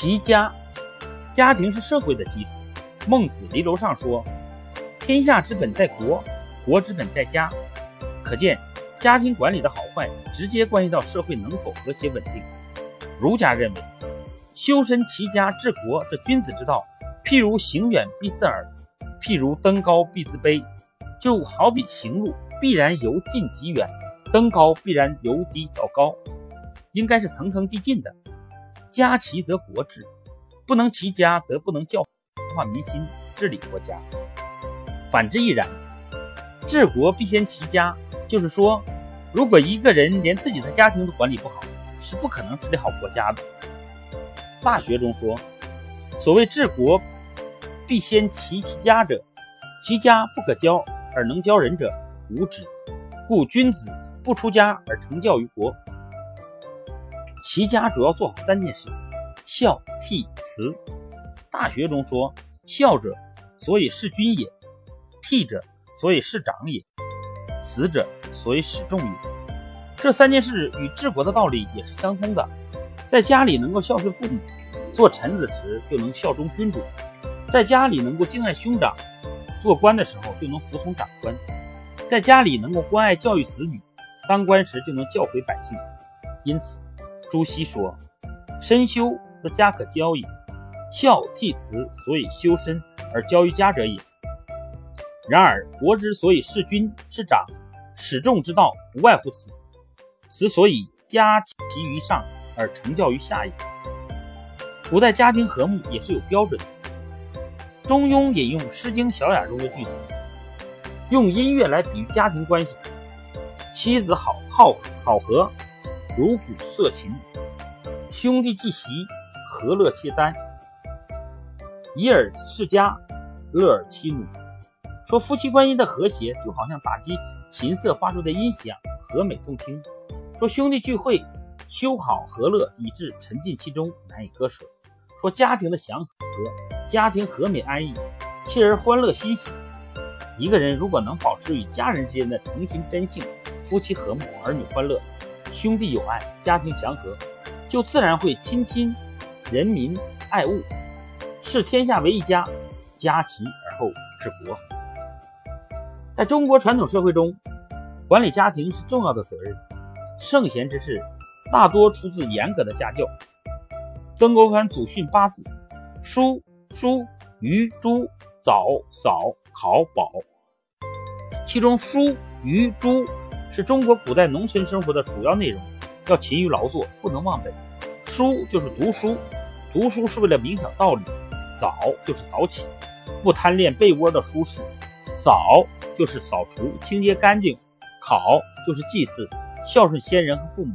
齐家，家庭是社会的基础。孟子离楼上说：“天下之本在国，国之本在家。”可见，家庭管理的好坏直接关系到社会能否和谐稳定。儒家认为，修身齐家治国，这君子之道。譬如行远必自耳，譬如登高必自卑。就好比行路，必然由近及远；登高必然由低到高，应该是层层递进的。家齐则国治，不能齐家则不能教化民心、治理国家。反之亦然。治国必先齐家，就是说，如果一个人连自己的家庭都管理不好，是不可能治理好国家的。大学中说，所谓治国必先齐其家者，其家不可教而能教人者，无之。故君子不出家而成教于国。齐家主要做好三件事：孝、悌、慈。大学中说，孝者，所以事君也；悌者，所以事长也；慈者，所以使众也。这三件事与治国的道理也是相通的。在家里能够孝顺父母，做臣子时就能效忠君主；在家里能够敬爱兄长，做官的时候就能服从长官；在家里能够关爱教育子女，当官时就能教诲百姓。因此。朱熹说：“身修则家可教也，孝悌慈，所以修身而教于家者也。然而国之所以事君事长使众之道，不外乎此。此所以家齐于上而成教于下也。古代家庭和睦也是有标准的。中庸引用《诗经·小雅》中的句子，用音乐来比喻家庭关系：妻子好好好和。”如鼓瑟琴，兄弟既习，和乐契丹。以尔世家，乐尔妻奴。说夫妻关系的和谐，就好像打击琴瑟发出的音响，和美动听。说兄弟聚会，修好和乐，以致沉浸其中，难以割舍。说家庭的祥和，家庭和美安逸，妻儿欢乐欣喜。一个人如果能保持与家人之间的诚心真性，夫妻和睦，儿女欢乐。兄弟友爱，家庭祥和，就自然会亲亲人民爱物，视天下为一家，家齐而后治国。在中国传统社会中，管理家庭是重要的责任，圣贤之事大多出自严格的家教。曾国藩祖训八字：书、书、鱼、猪、早、扫、考、宝。其中书、鱼、猪。是中国古代农村生活的主要内容，要勤于劳作，不能忘本。书就是读书，读书是为了明想道理。早就是早起，不贪恋被窝的舒适。扫就是扫除、清洁干净。考就是祭祀、孝顺先人和父母。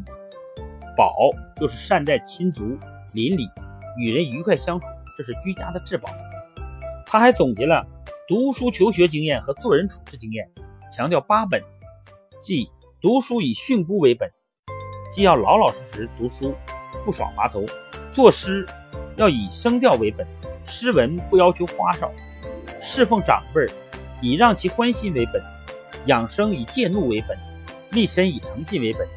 保就是善待亲族邻里，与人愉快相处，这是居家的至宝。他还总结了读书求学经验和做人处事经验，强调八本。即读书以训诂为本，既要老老实实读书，不耍滑头；作诗要以声调为本，诗文不要求花哨；侍奉长辈以让其欢心为本，养生以戒怒为本，立身以诚信为本，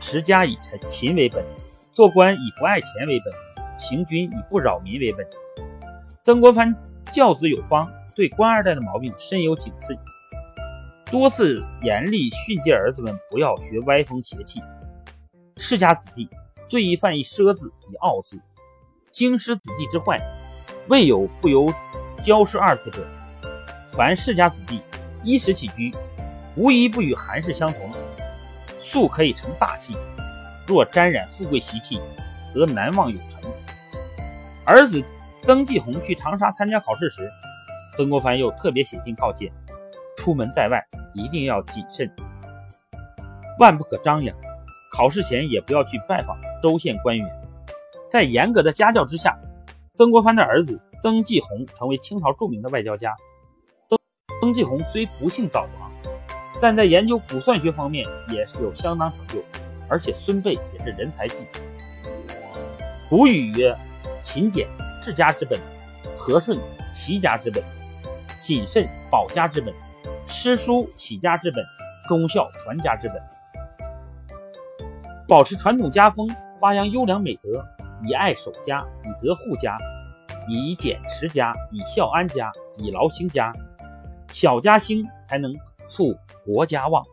持家以诚勤为本，做官以不爱钱为本，行军以不扰民为本。曾国藩教子有方，对官二代的毛病深有警示。多次严厉训诫儿子们不要学歪风邪气。世家子弟最易犯一奢字以傲字，经师子弟之坏，未有不由骄奢二字者。凡世家子弟衣食起居，无一不与寒士相同，素可以成大器。若沾染富贵习气，则难望有成。儿子曾纪红去长沙参加考试时，曾国藩又特别写信告诫：出门在外。一定要谨慎，万不可张扬。考试前也不要去拜访州县官员。在严格的家教之下，曾国藩的儿子曾纪红成为清朝著名的外交家。曾曾纪红虽不幸早亡，但在研究卜算学方面也是有相当成就，而且孙辈也是人才济济。古语曰：“勤俭治家之本，和顺齐家之本，谨慎保家之本。”诗书起家之本，忠孝传家之本。保持传统家风，发扬优良美德，以爱守家，以德护家，以俭持家，以孝安家，以劳兴家。小家兴，才能促国家旺。